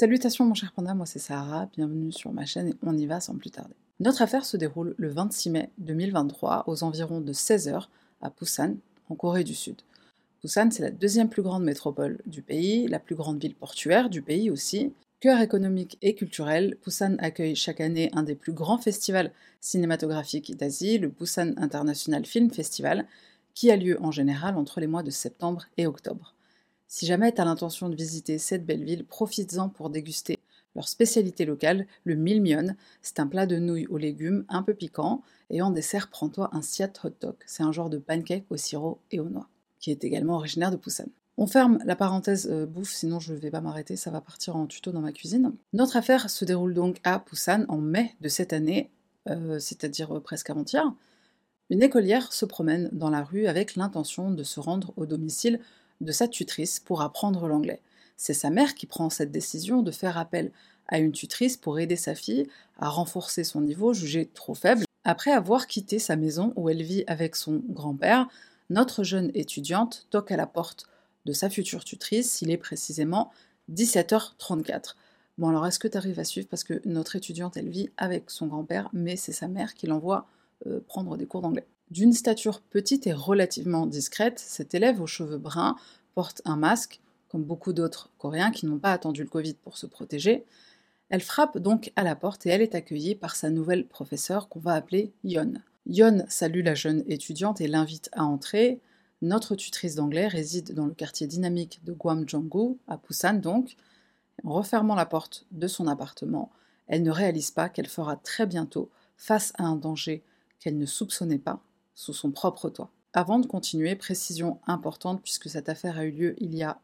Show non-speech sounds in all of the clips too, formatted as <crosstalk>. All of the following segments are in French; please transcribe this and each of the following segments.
Salutations mon cher panda, moi c'est Sarah, bienvenue sur ma chaîne et on y va sans plus tarder. Notre affaire se déroule le 26 mai 2023 aux environs de 16h à Busan, en Corée du Sud. Busan, c'est la deuxième plus grande métropole du pays, la plus grande ville portuaire du pays aussi. Cœur économique et culturel, Busan accueille chaque année un des plus grands festivals cinématographiques d'Asie, le Busan International Film Festival, qui a lieu en général entre les mois de septembre et octobre. Si jamais tu as l'intention de visiter cette belle ville, profites-en pour déguster leur spécialité locale, le milmion. C'est un plat de nouilles aux légumes un peu piquant et en dessert, prends-toi un siat hot dog. C'est un genre de pancake au sirop et aux noix, qui est également originaire de Busan. On ferme la parenthèse euh, bouffe, sinon je ne vais pas m'arrêter, ça va partir en tuto dans ma cuisine. Notre affaire se déroule donc à Busan en mai de cette année, euh, c'est-à-dire euh, presque avant-hier. Une écolière se promène dans la rue avec l'intention de se rendre au domicile de sa tutrice pour apprendre l'anglais. C'est sa mère qui prend cette décision de faire appel à une tutrice pour aider sa fille à renforcer son niveau jugé trop faible. Après avoir quitté sa maison où elle vit avec son grand-père, notre jeune étudiante toque à la porte de sa future tutrice, il est précisément 17h34. Bon alors est-ce que tu arrives à suivre? Parce que notre étudiante elle vit avec son grand-père mais c'est sa mère qui l'envoie euh, prendre des cours d'anglais. D'une stature petite et relativement discrète, cette élève aux cheveux bruns porte un masque, comme beaucoup d'autres Coréens qui n'ont pas attendu le Covid pour se protéger. Elle frappe donc à la porte et elle est accueillie par sa nouvelle professeure qu'on va appeler Yon. Yon salue la jeune étudiante et l'invite à entrer. Notre tutrice d'anglais réside dans le quartier dynamique de Guamjonggu, à Busan donc. En refermant la porte de son appartement, elle ne réalise pas qu'elle fera très bientôt face à un danger qu'elle ne soupçonnait pas sous son propre toit. Avant de continuer, précision importante puisque cette affaire a eu lieu il y a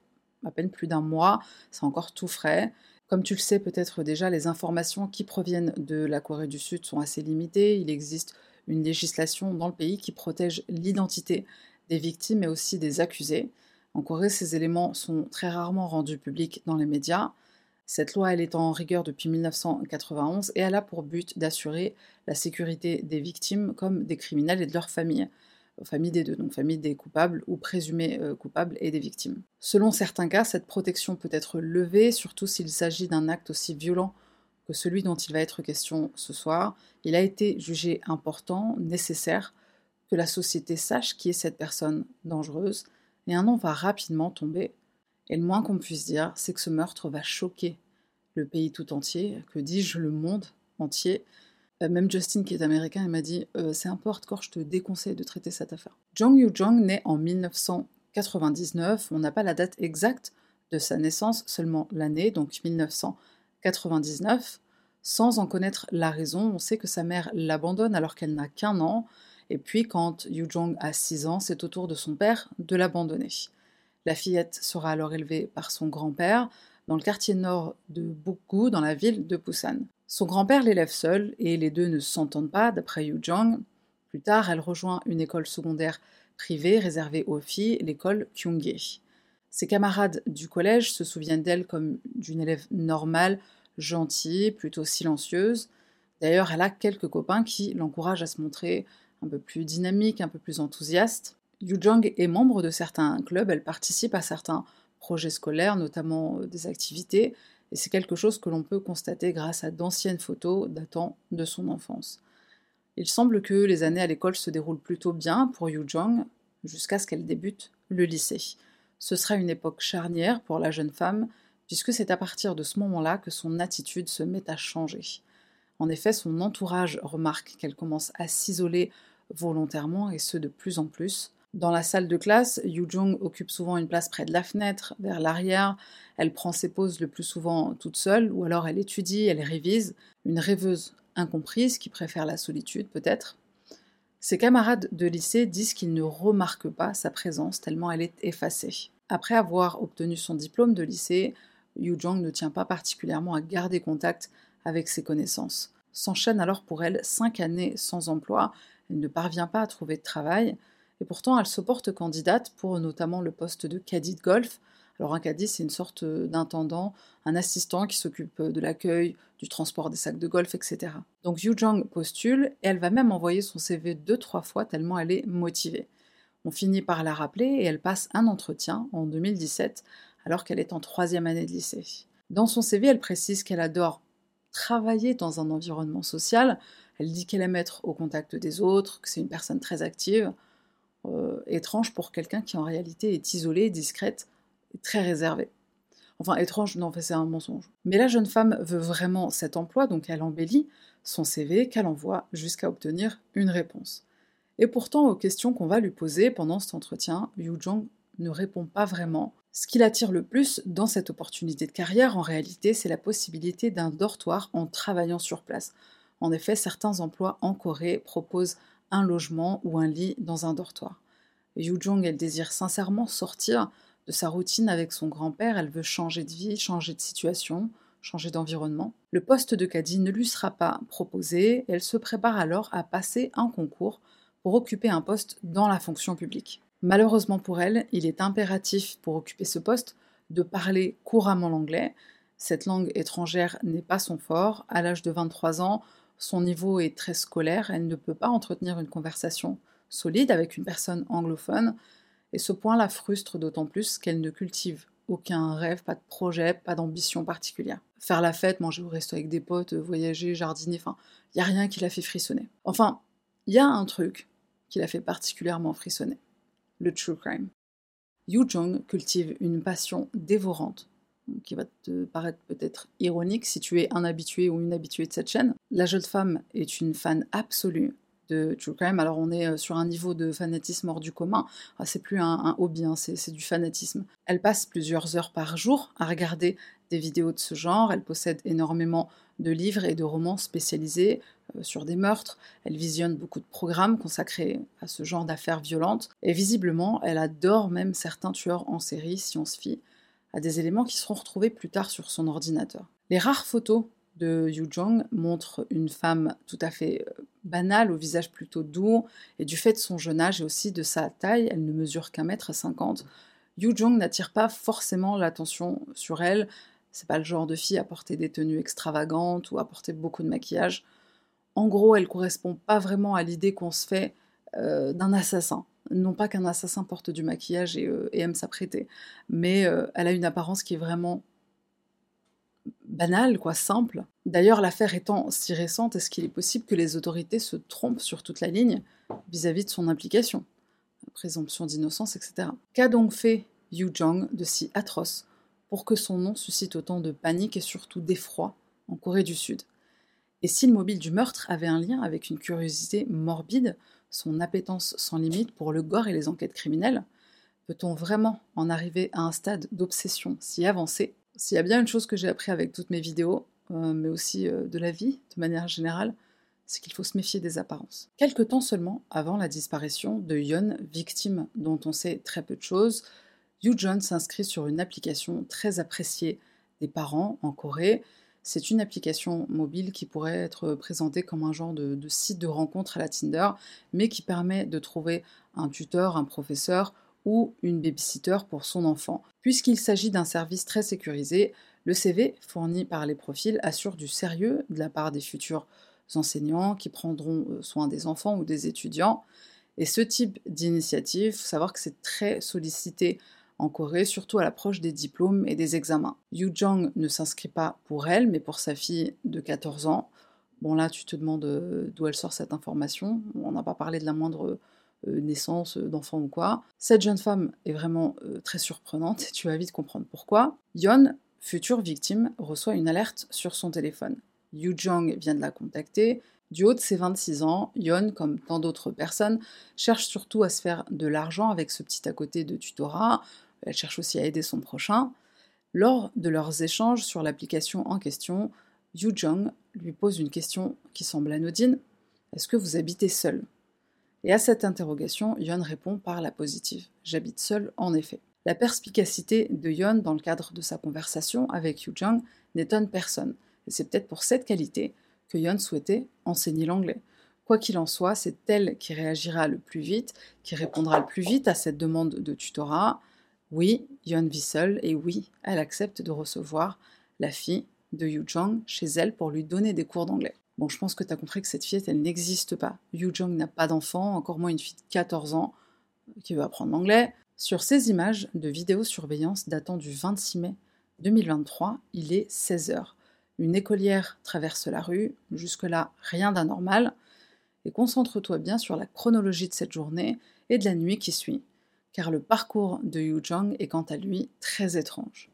à peine plus d'un mois, c'est encore tout frais. Comme tu le sais peut-être déjà, les informations qui proviennent de la Corée du Sud sont assez limitées. Il existe une législation dans le pays qui protège l'identité des victimes et aussi des accusés. En Corée, ces éléments sont très rarement rendus publics dans les médias. Cette loi, elle est en rigueur depuis 1991 et elle a pour but d'assurer la sécurité des victimes comme des criminels et de leurs familles. Famille des deux, donc famille des coupables ou présumés euh, coupables et des victimes. Selon certains cas, cette protection peut être levée, surtout s'il s'agit d'un acte aussi violent que celui dont il va être question ce soir. Il a été jugé important, nécessaire, que la société sache qui est cette personne dangereuse, et un nom va rapidement tomber. Et le moins qu'on puisse dire, c'est que ce meurtre va choquer le pays tout entier, que dis-je, le monde entier. Euh, même Justin, qui est américain, il m'a dit euh, C'est un peu hardcore, je te déconseille de traiter cette affaire. Jong Yu-jong naît en 1999. On n'a pas la date exacte de sa naissance, seulement l'année, donc 1999. Sans en connaître la raison, on sait que sa mère l'abandonne alors qu'elle n'a qu'un an. Et puis, quand Yu Jong a 6 ans, c'est au tour de son père de l'abandonner. La fillette sera alors élevée par son grand-père dans le quartier nord de Bukgu, dans la ville de Busan. Son grand-père l'élève seul et les deux ne s'entendent pas, d'après Yu Jong. Plus tard, elle rejoint une école secondaire privée réservée aux filles, l'école Kyungye. Ses camarades du collège se souviennent d'elle comme d'une élève normale, gentille, plutôt silencieuse. D'ailleurs, elle a quelques copains qui l'encouragent à se montrer un peu plus dynamique, un peu plus enthousiaste. Yu Jong est membre de certains clubs, elle participe à certains projets scolaires, notamment euh, des activités, et c'est quelque chose que l'on peut constater grâce à d'anciennes photos datant de son enfance. Il semble que les années à l'école se déroulent plutôt bien pour Yu Jong, jusqu'à ce qu'elle débute le lycée. Ce sera une époque charnière pour la jeune femme, puisque c'est à partir de ce moment-là que son attitude se met à changer. En effet, son entourage remarque qu'elle commence à s'isoler volontairement et ce de plus en plus. Dans la salle de classe, Yu Jung occupe souvent une place près de la fenêtre, vers l'arrière. Elle prend ses pauses le plus souvent toute seule, ou alors elle étudie, elle révise. Une rêveuse incomprise qui préfère la solitude peut-être. Ses camarades de lycée disent qu'ils ne remarquent pas sa présence tellement elle est effacée. Après avoir obtenu son diplôme de lycée, Yu Jong ne tient pas particulièrement à garder contact avec ses connaissances. S'enchaînent alors pour elle cinq années sans emploi, elle ne parvient pas à trouver de travail, et pourtant elle se porte candidate pour notamment le poste de caddie de golf. Alors un caddie, c'est une sorte d'intendant, un assistant qui s'occupe de l'accueil, du transport des sacs de golf, etc. Donc Yu Jong postule et elle va même envoyer son CV deux trois fois tellement elle est motivée. On finit par la rappeler et elle passe un entretien en 2017 alors qu'elle est en troisième année de lycée. Dans son CV, elle précise qu'elle adore travailler dans un environnement social. Elle dit qu'elle aime être au contact des autres, que c'est une personne très active. Euh, étrange pour quelqu'un qui en réalité est isolée, discrète et très réservée. Enfin, étrange, non, c'est un mensonge. Mais la jeune femme veut vraiment cet emploi, donc elle embellit son CV qu'elle envoie jusqu'à obtenir une réponse. Et pourtant, aux questions qu'on va lui poser pendant cet entretien, Yu Jong ne répond pas vraiment. Ce qui l'attire le plus dans cette opportunité de carrière, en réalité, c'est la possibilité d'un dortoir en travaillant sur place. En effet, certains emplois en Corée proposent un logement ou un lit dans un dortoir. Yu Jong, elle désire sincèrement sortir de sa routine avec son grand-père, elle veut changer de vie, changer de situation, changer d'environnement. Le poste de caddie ne lui sera pas proposé, elle se prépare alors à passer un concours pour occuper un poste dans la fonction publique. Malheureusement pour elle, il est impératif pour occuper ce poste de parler couramment l'anglais. Cette langue étrangère n'est pas son fort. À l'âge de 23 ans, son niveau est très scolaire, elle ne peut pas entretenir une conversation solide avec une personne anglophone, et ce point la frustre d'autant plus qu'elle ne cultive aucun rêve, pas de projet, pas d'ambition particulière. Faire la fête, manger au resto avec des potes, voyager, jardiner, enfin, il n'y a rien qui la fait frissonner. Enfin, il y a un truc qui la fait particulièrement frissonner, le true crime. Yu Jong cultive une passion dévorante, qui va te paraître peut-être ironique si tu es un habitué ou une habituée de cette chaîne. La jeune femme est une fan absolue de True Crime. Alors on est euh, sur un niveau de fanatisme hors du commun. Ah, c'est plus un, hobby, hein, c'est du fanatisme. Elle passe plusieurs heures par jour à regarder des vidéos de ce genre. Elle possède énormément de livres et de romans spécialisés euh, sur des meurtres. Elle visionne beaucoup de programmes consacrés à ce genre d'affaires violentes. Et visiblement, elle adore même certains tueurs en série si on se fie à des éléments qui seront retrouvés plus tard sur son ordinateur. Les rares photos de Yu Jong montre une femme tout à fait euh, banale, au visage plutôt doux, et du fait de son jeune âge et aussi de sa taille, elle ne mesure qu'un mètre cinquante. Yu Jong n'attire pas forcément l'attention sur elle. C'est pas le genre de fille à porter des tenues extravagantes ou à porter beaucoup de maquillage. En gros, elle correspond pas vraiment à l'idée qu'on se fait euh, d'un assassin. Non pas qu'un assassin porte du maquillage et, euh, aime s'apprêter, mais elle a une apparence qui est vraiment banal, quoi, simple. D'ailleurs, l'affaire étant si récente, est-ce qu'il est possible que les autorités se trompent sur toute la ligne vis-à-vis de son implication? Présomption d'innocence, etc. Qu'a donc fait Yu Jong de si atroce pour que son nom suscite autant de panique et surtout d'effroi en Corée du Sud? Et si le mobile du meurtre avait un lien avec une curiosité morbide, son appétence sans limite pour le gore et les enquêtes criminelles, peut-on vraiment en arriver à un stade d'obsession si avancé? S'il y a bien une chose que j'ai appris avec toutes mes vidéos, euh, mais aussi euh, de la vie de manière générale, c'est qu'il faut se méfier des apparences. Quelque temps seulement avant la disparition de Yon, victime dont on sait très peu de choses, Yu John s'inscrit sur une application très appréciée des parents en Corée. C'est une application mobile qui pourrait être présentée comme un genre de, site de rencontre à la Tinder, mais qui permet de trouver un tuteur, un professeur ou une babysitter pour son enfant. Puisqu'il s'agit d'un service très sécurisé, le CV fourni par les profils assure du sérieux de la part des futurs enseignants qui prendront euh, soin des enfants ou des étudiants. Et ce type d'initiative, faut savoir que c'est très sollicité en Corée, surtout à l'approche des diplômes et des examens. Yu Jong ne s'inscrit pas pour elle, mais pour sa fille de 14 ans. Bon là, tu te demandes euh, d'où elle sort cette information. On n'a pas parlé de la moindre euh, naissance d'enfants ou quoi. Cette jeune femme est vraiment euh, très surprenante et tu vas vite comprendre pourquoi. Yon, future victime, reçoit une alerte sur son téléphone. Yu Jong vient de la contacter. Du haut de ses 26 ans, Yon, comme tant d'autres personnes, cherche surtout à se faire de l'argent avec ce petit à côté de tutorat. Elle cherche aussi à aider son prochain. Lors de leurs échanges sur l'application en question, Yu Jong lui pose une question qui semble anodine. Est-ce que vous habitez seul? Et à cette interrogation, Yon répond par la positive. J'habite seul, en effet. La perspicacité de Yon dans le cadre de sa conversation avec Yu Jung n'étonne personne. Et c'est peut-être pour cette qualité que Yon souhaitait enseigner l'anglais. Quoi qu'il en soit, c'est elle qui réagira le plus vite, qui répondra le plus vite à cette demande de tutorat. Oui, Yon vit seule et oui, elle accepte de recevoir la fille de Yu Jung chez elle pour lui donner des cours d'anglais. Bon, je pense que tu as compris que cette fillette, elle n'existe pas. Yu Jong n'a pas d'enfant, encore moins une fille de 14 ans qui veut apprendre l'anglais. Sur ces images de vidéosurveillance datant du 26 mai 2023, il est 16h. Une écolière traverse la rue, jusque-là rien d'anormal, et concentre-toi bien sur la chronologie de cette journée et de la nuit qui suit, car le parcours de Yu Jong est quant à lui très étrange.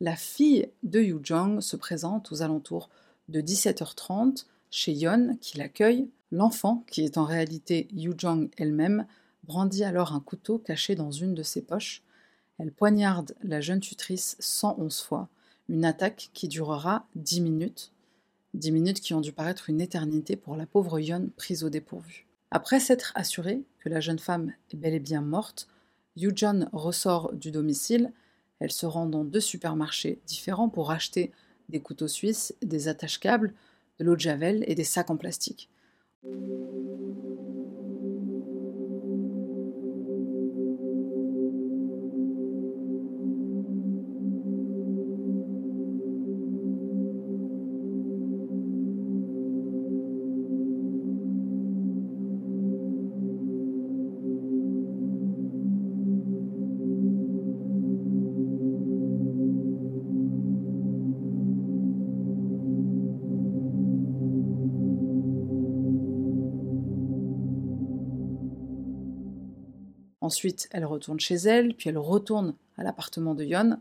La fille de Yu Jong se présente aux alentours de 17h30 chez Yon qui l'accueille. L'enfant, qui est en réalité Yu Jong elle-même, brandit alors un couteau caché dans une de ses poches. Elle poignarde la jeune tutrice 111 fois, une attaque qui durera 10 minutes. 10 minutes qui ont dû paraître une éternité pour la pauvre Yon prise au dépourvu. Après s'être assuré que la jeune femme est bel et bien morte, Yu-Jun ressort du domicile. Elle se rend dans deux supermarchés différents pour acheter des couteaux suisses, des attaches-câbles, de l'eau de javel et des sacs en plastique. Ensuite, elle retourne chez elle, puis elle retourne à l'appartement de Yon.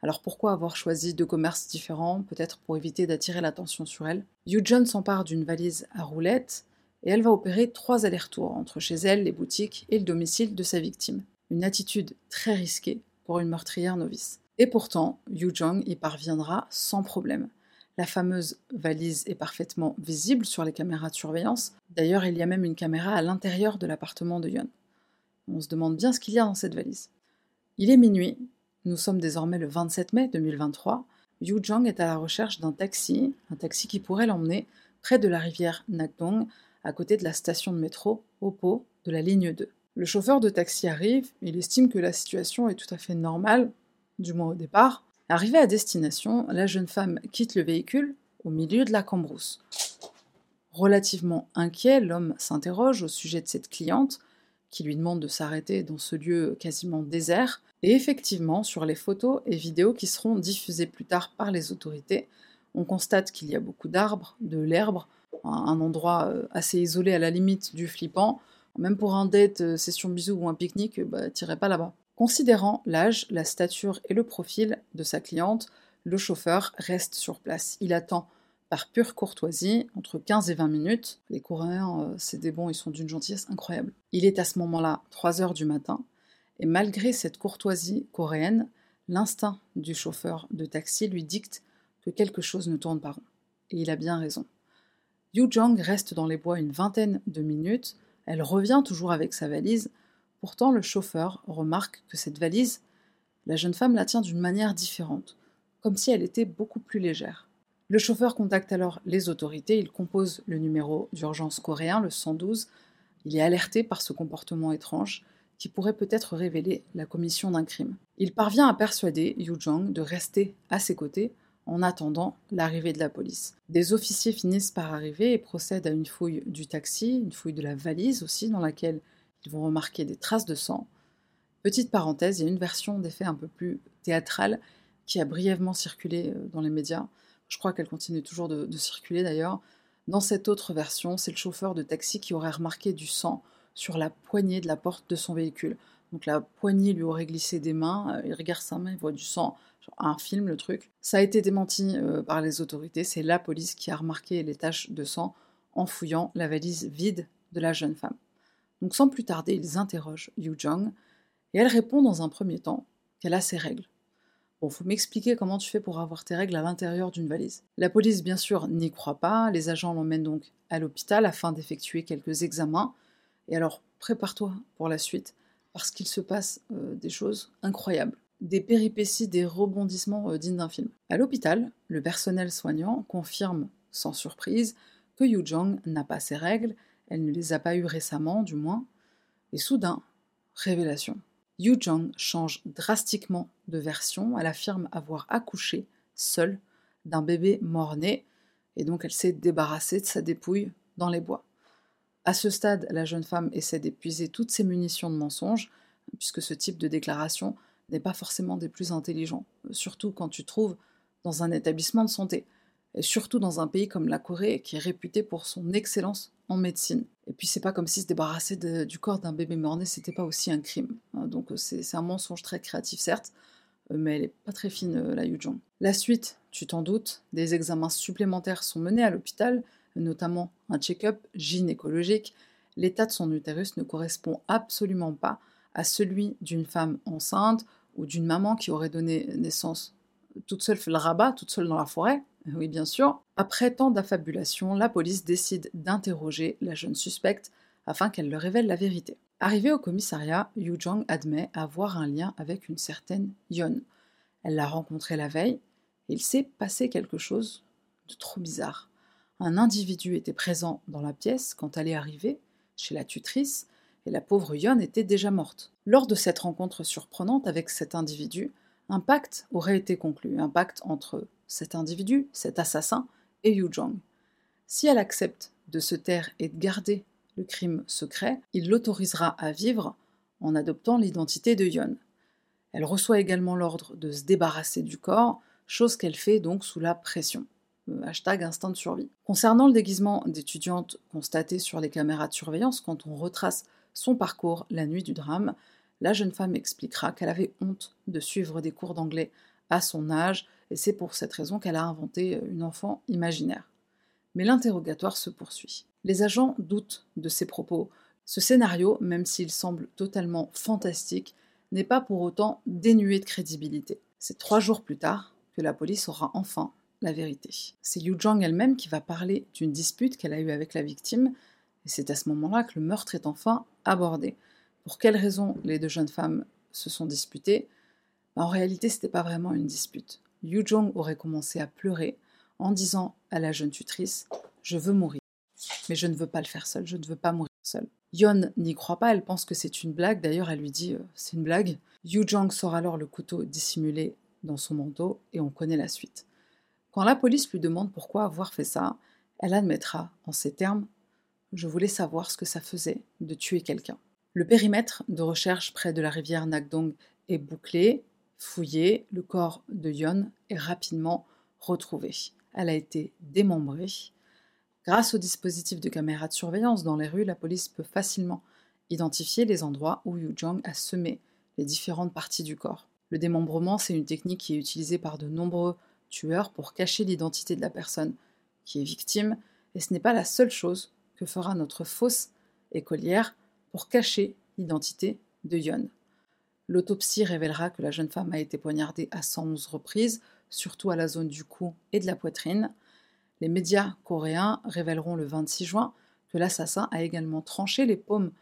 Alors pourquoi avoir choisi deux commerces différents Peut-être pour éviter d'attirer l'attention sur elle? Yu-Jun s'empare d'une valise à roulettes et elle va opérer trois allers-retours entre chez elle, les boutiques et le domicile de sa victime. Une attitude très risquée pour une meurtrière novice. Et pourtant, Yu Jong y parviendra sans problème. La fameuse valise est parfaitement visible sur les caméras de surveillance. D'ailleurs, il y a même une caméra à l'intérieur de l'appartement de Yon. On se demande bien ce qu'il y a dans cette valise. Il est minuit, nous sommes désormais le 27 mai 2023. Yu Jong est à la recherche d'un taxi, un taxi qui pourrait l'emmener près de la rivière Nakdong, à côté de la station de métro Oppo de la ligne 2. Le chauffeur de taxi arrive, il estime que la situation est tout à fait normale, du moins au départ. Arrivée à destination, la jeune femme quitte le véhicule au milieu de la cambrousse. Relativement inquiet, l'homme s'interroge au sujet de cette cliente, qui lui demande de s'arrêter dans ce lieu quasiment désert. Et effectivement, sur les photos et vidéos qui seront diffusées plus tard par les autorités, on constate qu'il y a beaucoup d'arbres, de l'herbe, un endroit euh, assez isolé à la limite du flippant. Même pour un date, euh, session bisous ou un pique-nique, bah, tirez pas là-bas. Considérant l'âge, la stature et le profil de sa cliente, le chauffeur reste sur place. Il attend par pure courtoisie, entre 15 et 20 minutes. Les Coréens, euh, c'est des bons, ils sont d'une gentillesse incroyable. Il est à ce moment-là 3 heures du matin, et malgré cette courtoisie coréenne, l'instinct du chauffeur de taxi lui dicte que quelque chose ne tourne pas rond. Et il a bien raison. Yu Jong reste dans les bois une vingtaine de minutes, elle revient toujours avec sa valise, pourtant le chauffeur remarque que cette valise, la jeune femme la tient d'une manière différente, comme si elle était beaucoup plus légère. Le chauffeur contacte alors les autorités, il compose le numéro d'urgence coréen, le 112. Il est alerté par ce comportement étrange qui pourrait peut-être révéler la commission d'un crime. Il parvient à persuader Yu Jong de rester à ses côtés en attendant l'arrivée de la police. Des officiers finissent par arriver et procèdent à une fouille du taxi, une fouille de la valise aussi, dans laquelle ils vont remarquer des traces de sang. Petite parenthèse, il y a une version des faits un peu plus théâtrale qui a brièvement circulé euh, dans les médias. Je crois qu'elle continue toujours de, circuler d'ailleurs. Dans cette autre version, c'est le chauffeur de taxi qui aurait remarqué du sang sur la poignée de la porte de son véhicule. Donc la poignée lui aurait glissé des mains, euh, il regarde sa main, il voit du sang, un film le truc. Ça a été démenti euh, par les autorités, c'est la police qui a remarqué les taches de sang en fouillant la valise vide de la jeune femme. Donc sans plus tarder, ils interrogent Yu Jong et elle répond dans un premier temps qu'elle a ses règles. Bon, faut m'expliquer comment tu fais pour avoir tes règles à l'intérieur d'une valise. La police, bien sûr, n'y croit pas. Les agents l'emmènent donc à l'hôpital afin d'effectuer quelques examens. Et alors, prépare-toi pour la suite, parce qu'il se passe euh, des choses incroyables. Des péripéties, des rebondissements euh, dignes d'un film. À l'hôpital, le personnel soignant confirme, sans surprise, que Yu Jong n'a pas ses règles, elle ne les a pas eues récemment, du moins. Et soudain, révélation. Yu Jong change drastiquement de version. Elle affirme avoir accouché seule d'un bébé mort-né et donc elle s'est débarrassée de sa dépouille dans les bois. À ce stade, la jeune femme essaie d'épuiser toutes ses munitions de mensonges, puisque ce type de déclaration n'est pas forcément des plus intelligents, surtout quand tu trouves dans un établissement de santé, et surtout dans un pays comme la Corée qui est réputé pour son excellence en médecine. Et puis c'est pas comme si se débarrasser du corps d'un bébé mort-né, c'était pas aussi un crime. Hein. donc c'est un mensonge très créatif certes, euh, mais elle est pas très fine euh, la Yujong. La suite, tu t'en doutes, des examens supplémentaires sont menés à l'hôpital, notamment un check-up gynécologique. L'état de son utérus ne correspond absolument pas à celui d'une femme enceinte ou d'une maman qui aurait donné naissance toute seule le rabat, toute seule dans la forêt. Oui, bien sûr. Après tant d'affabulation, la police décide d'interroger la jeune suspecte afin qu'elle leur révèle la vérité. Arrivée au commissariat, Yu admet avoir un lien avec une certaine Yon. Elle l'a rencontrée la veille et il s'est passé quelque chose de trop bizarre. Un individu était présent dans la pièce quand elle est arrivée, chez la tutrice, et la pauvre Yon était déjà morte. Lors de cette rencontre surprenante avec cet individu, un pacte aurait été conclu, un pacte entre cet individu, cet assassin, et Yu Jong. Si elle accepte de se taire et de garder le crime secret, il l'autorisera à vivre en adoptant l'identité de Yon. Elle reçoit également l'ordre de se débarrasser du corps, chose qu'elle fait donc sous la pression. Euh, hashtag instinct de survie. Concernant le déguisement d'étudiante constaté sur les caméras de surveillance quand on retrace son parcours la nuit du drame, la jeune femme expliquera qu'elle avait honte de suivre des cours d'anglais à son âge, et c'est pour cette raison qu'elle a inventé euh, une enfant imaginaire. Mais l'interrogatoire se poursuit. Les agents doutent de ses propos. Ce scénario, même s'il semble totalement fantastique, n'est pas pour autant dénué de crédibilité. C'est trois jours plus tard que la police aura enfin la vérité. C'est Yu Jong elle-même qui va parler d'une dispute qu'elle a eue avec la victime, et c'est à ce moment-là que le meurtre est enfin abordé. Pour quelles raisons les deux jeunes femmes se sont disputées? En réalité, ce n'était pas vraiment une dispute. Yu Jong aurait commencé à pleurer en disant à la jeune tutrice Je veux mourir, mais je ne veux pas le faire seule, je ne veux pas mourir seule. Yon n'y croit pas, elle pense que c'est une blague, d'ailleurs elle lui dit euh, C'est une blague. Yu Jong sort alors le couteau dissimulé dans son manteau et on connaît la suite. Quand la police lui demande pourquoi avoir fait ça, elle admettra en ces termes Je voulais savoir ce que ça faisait de tuer quelqu'un. Le périmètre de recherche près de la rivière Nakdong est bouclé, fouillé, le corps de Yon est rapidement retrouvé. Elle a été démembrée. Grâce au dispositif de caméra de surveillance dans les rues, la police peut facilement identifier les endroits où Yu Jong a semé les différentes parties du corps. Le démembrement, c'est une technique qui est utilisée par de nombreux tueurs pour cacher l'identité de la personne qui est victime, et ce n'est pas la seule chose que fera notre fausse écolière pour cacher l'identité de Yon. L'autopsie révélera que la jeune femme a été poignardée à 111 reprises, surtout à la zone du cou et de la poitrine. Les médias coréens révéleront le 26 juin que l'assassin a également tranché les paumes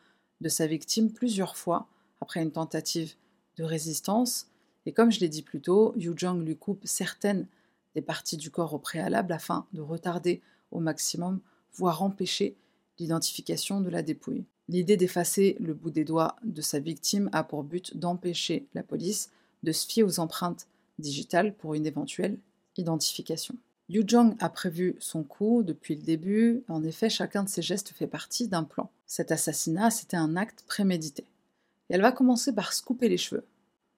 de sa victime plusieurs fois après une tentative de résistance. Et comme je l'ai dit plus tôt, Yu Jong lui coupe certaines des parties du corps au préalable afin de retarder au maximum, voire empêcher l'identification de la dépouille. L'idée d'effacer le bout des doigts de sa victime a pour but d'empêcher la police de se fier aux empreintes digitales pour une éventuelle identification. Yu Jong a prévu son coup depuis le début, en effet chacun de ses gestes fait partie d'un plan. Cet assassinat, c'était un acte prémédité. Elle va commencer par se couper les cheveux.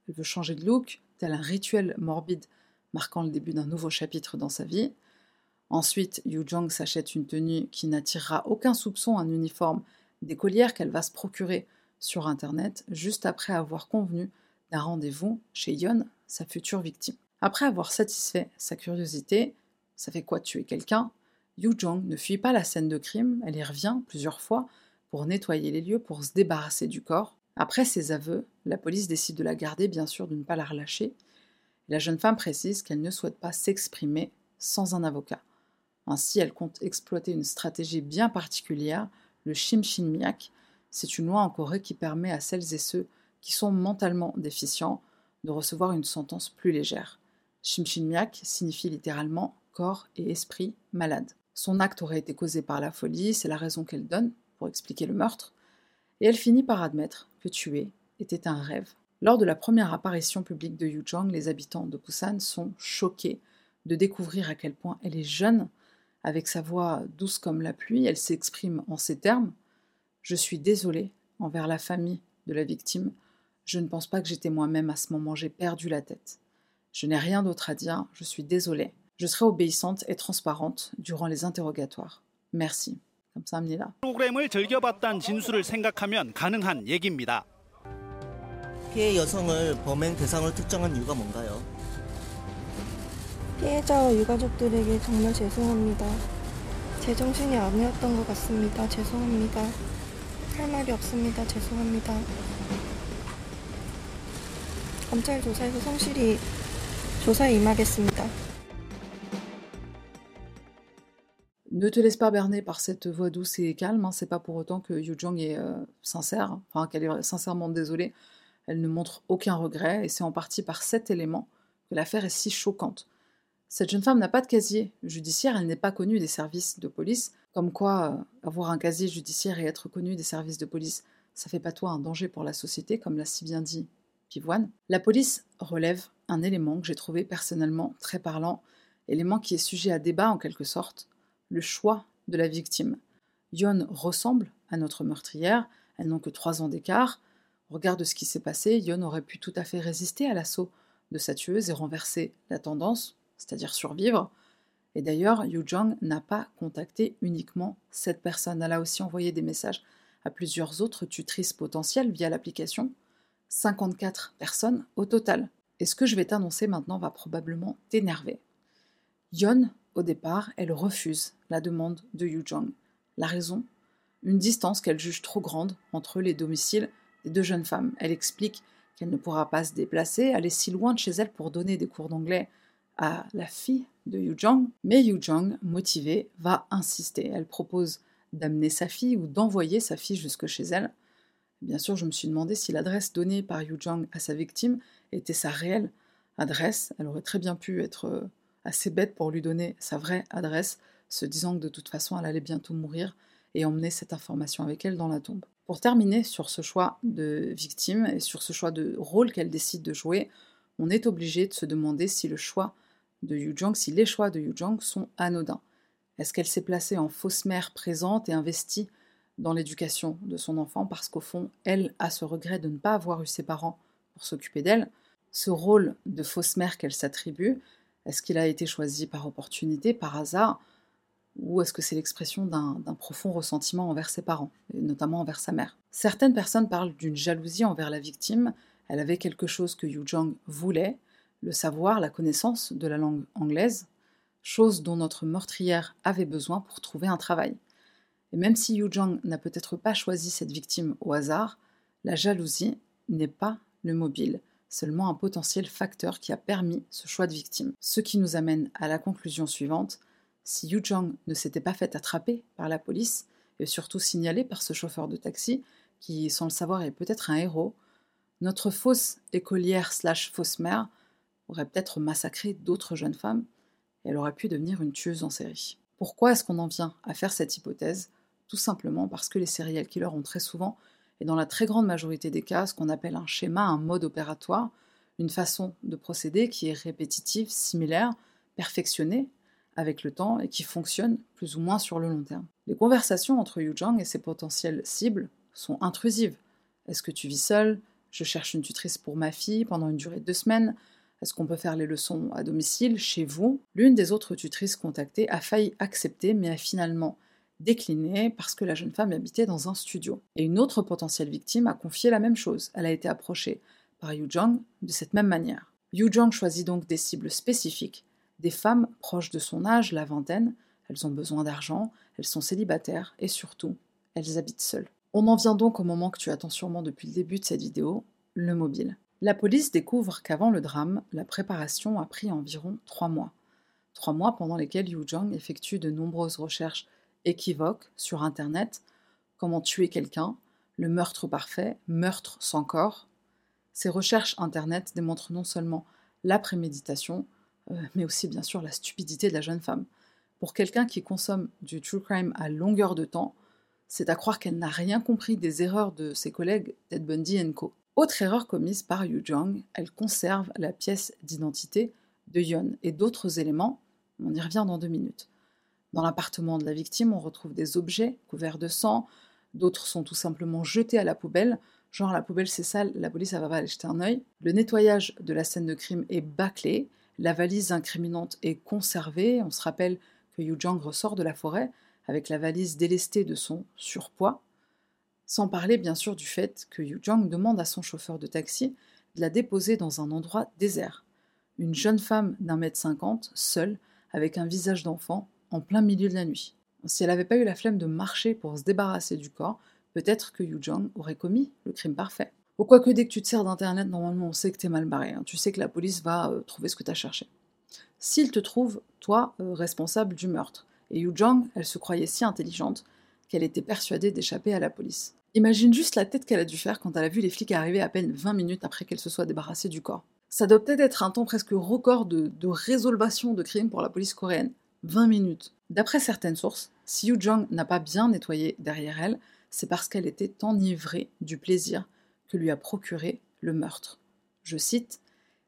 Elle veut changer de look, tel un rituel morbide marquant le début d'un nouveau chapitre dans sa vie. Ensuite, Yu Jong s'achète une tenue qui n'attirera aucun soupçon, un uniforme d'écolière qu'elle va se procurer sur Internet juste après avoir convenu d'un rendez-vous chez Yon, sa future victime. Après avoir satisfait sa curiosité, ça fait quoi tuer quelqu'un? Yu Jong ne fuit pas la scène de crime, elle y revient plusieurs fois pour nettoyer les lieux, pour se débarrasser du corps. Après ses aveux, la police décide de la garder, bien sûr de ne pas la relâcher. La jeune femme précise qu'elle ne souhaite pas s'exprimer sans un avocat. Ainsi, elle compte exploiter une stratégie bien particulière le Shimshinmiak, c'est une loi en Corée qui permet à celles et ceux qui sont mentalement déficients de recevoir une sentence plus légère. Shimshinmiak signifie littéralement corps et esprit malade. Son acte aurait été causé par la folie, c'est la raison qu'elle donne pour expliquer le meurtre, et elle finit par admettre que tuer était un rêve. Lors de la première apparition publique de Yu les habitants de Busan sont choqués de découvrir à quel point elle est jeune avec sa voix douce comme la pluie, elle s'exprime en ces termes Je suis désolée envers la famille de la victime. Je ne pense pas que j'étais moi-même à ce moment, j'ai perdu la tête. Je n'ai rien d'autre à dire, je suis désolée. Je serai obéissante et transparente durant les interrogatoires. Merci. 감사합니다. 프로그램을 즐겨봤다는 진술을 생각하면 가능한 얘기입니다. 피해 여성을 범행 대상으로 특정한 이유가 뭔가요? 피해자와 유가족들에게 정말 죄송합니다. 제정신이 아니었던 것 같습니다. 죄송합니다. 할 말이 없습니다. 죄송합니다. 검찰 조사에서 성실히 조사에 임하겠습니다. Ne te laisse pas berner par cette voix douce et calme. Hein. C'est pas pour autant que Yu Jong est euh, sincère, enfin qu'elle est sincèrement désolée. Elle ne montre aucun regret, et c'est en partie par cet élément que l'affaire est si choquante. Cette jeune femme n'a pas de casier judiciaire, elle n'est pas connue des services de police, comme quoi euh, avoir un casier judiciaire et être connue des services de police, ça fait pas toi un danger pour la société, comme l'a si bien dit Pivoine. La police relève un élément que j'ai trouvé personnellement très parlant, élément qui est sujet à débat en quelque sorte, le choix de la victime. Yon ressemble à notre meurtrière, elles n'ont que trois ans d'écart. Regarde ce qui s'est passé, Yon aurait pu tout à fait résister à l'assaut de sa tueuse et renverser la tendance, c'est-à-dire survivre. Et d'ailleurs, Yu Jong n'a pas contacté uniquement cette personne, elle a aussi envoyé des messages à plusieurs autres tutrices potentielles via l'application. 54 personnes au total. Et ce que je vais t'annoncer maintenant va probablement t'énerver. Yon au départ, elle refuse la demande de Yu Jong. La raison? Une distance qu'elle juge trop grande entre les domiciles des deux jeunes femmes. Elle explique qu'elle ne pourra pas se déplacer, aller si loin de chez elle pour donner des cours d'anglais la fille de Yu Jong. Mais Yu motivée, va insister. Elle propose d'amener sa fille ou d'envoyer sa fille jusque chez elle. Bien sûr, je me suis demandé si l'adresse donnée par Yu à sa victime était sa réelle adresse. Elle aurait très bien pu être euh, assez bête pour lui donner sa vraie adresse, se disant que de toute façon elle allait bientôt mourir et emmener cette information avec elle dans la tombe. Pour terminer sur ce choix de victime et sur ce choix de rôle qu'elle décide de jouer, on est obligé de se demander si le choix de Yu Jong, si les choix de Yu Jong sont anodins. Est-ce qu'elle s'est placée en fausse mère présente et investie dans l'éducation de son enfant parce qu'au fond, elle a ce regret de ne pas avoir eu ses parents pour s'occuper d'elle? Ce rôle de fausse mère qu'elle s'attribue, est-ce qu'il a été choisi par opportunité, par hasard, ou est-ce que c'est l'expression d'un profond ressentiment envers ses parents, et notamment envers sa mère? Certaines personnes parlent d'une jalousie envers la victime, elle avait quelque chose que Yu Jong voulait, le savoir, la connaissance de la langue anglaise, chose dont notre meurtrière avait besoin pour trouver un travail. Et même si Yu Jong n'a peut-être pas choisi cette victime au hasard, la jalousie n'est pas le mobile seulement un potentiel facteur qui a permis ce choix de victime. Ce qui nous amène à la conclusion suivante. Si Yu Jong ne s'était pas fait attraper par la police, et surtout signalé par ce chauffeur de taxi, qui, sans le savoir, est peut-être un héros, notre fausse écolière slash fausse mère aurait peut-être massacré d'autres jeunes femmes, et elle aurait pu devenir une tueuse en série. Pourquoi est-ce qu'on en vient à faire cette hypothèse? Tout simplement parce que les serial killers ont très souvent et dans la très grande majorité des cas, ce qu'on appelle un schéma, un mode opératoire, une façon de procéder qui est répétitive, similaire, perfectionnée avec le temps et qui fonctionne plus ou moins sur le long terme. Les conversations entre Yu Jong et ses potentielles cibles sont intrusives. Est-ce que tu vis seul Je cherche une tutrice pour ma fille pendant une durée de deux semaines. Est-ce qu'on peut faire les leçons à domicile, chez vous? L'une des autres tutrices contactées a failli accepter, mais a finalement décliné parce que la jeune femme habitait dans un studio. Et une autre potentielle victime a confié la même chose. Elle a été approchée par Yu Jong de cette même manière. Yu Jong choisit donc des cibles spécifiques, des femmes proches de son âge, la vingtaine. Elles ont besoin d'argent, elles sont célibataires et surtout, elles habitent seules. On en vient donc au moment que tu attends sûrement depuis le début de cette vidéo, le mobile. La police découvre qu'avant le drame, la préparation a pris environ trois mois. Trois mois pendant lesquels Yu Jong effectue de nombreuses recherches équivoque sur Internet, comment tuer quelqu'un, le meurtre parfait, meurtre sans corps. Ces recherches Internet démontrent non seulement la préméditation, euh, mais aussi bien sûr la stupidité de la jeune femme. Pour quelqu'un qui consomme du true crime à longueur de temps, c'est à croire qu'elle n'a rien compris des erreurs de ses collègues Ted Bundy Co. Autre erreur commise par Yu Jong, elle conserve la pièce d'identité de Yon et d'autres éléments, on y revient dans deux minutes. Dans l'appartement de la victime, on retrouve des objets couverts de sang, d'autres sont tout simplement jetés à la poubelle, Genre la poubelle c'est sale, la police va pas aller jeter un œil. Le nettoyage de la scène de crime est bâclé, la valise incriminante est conservée. On se rappelle que Yu Jong ressort de la forêt avec la valise délestée de son surpoids. Sans parler bien sûr du fait que Yu Jong demande à son chauffeur de taxi de la déposer dans un endroit désert. Une jeune femme d'un mètre cinquante, seule, avec un visage d'enfant, en plein milieu de la nuit. Si elle n'avait pas eu la flemme de marcher pour se débarrasser du corps, peut-être que Yu Jong aurait commis le crime parfait. Ou quoique dès que tu te sers d'internet, normalement on sait que t'es mal barré, hein. tu sais que la police va euh, trouver ce que t'as cherché. S'il te trouve, toi, euh, responsable du meurtre, et Yu Jong, elle se croyait si intelligente qu'elle était persuadée d'échapper à la police. Imagine juste la tête qu'elle a dû faire quand elle a vu les flics arriver à peine 20 minutes après qu'elle se soit débarrassée du corps. Ça doit peut-être être un temps presque record de, de résolvation de crimes pour la police coréenne. 20 minutes. D'après certaines sources, si Yu Jong n'a pas bien nettoyé derrière elle, c'est parce qu'elle était enivrée du plaisir que lui a procuré le meurtre. Je cite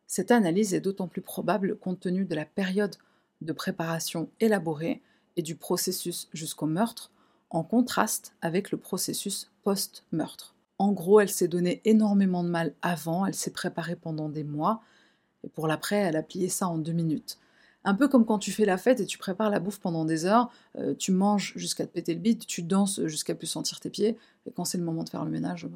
Cette analyse est d'autant plus probable compte tenu de la période de préparation élaborée et du processus jusqu'au meurtre, en contraste avec le processus post-meurtre. En gros, elle s'est donné énormément de mal avant, elle s'est préparée pendant des mois, et pour l'après, elle a plié ça en deux minutes. Un peu comme quand tu fais la fête et tu prépares la bouffe pendant des heures, euh, tu manges jusqu'à te péter le bide, tu danses jusqu'à plus sentir tes pieds, et quand c'est le moment de faire le ménage,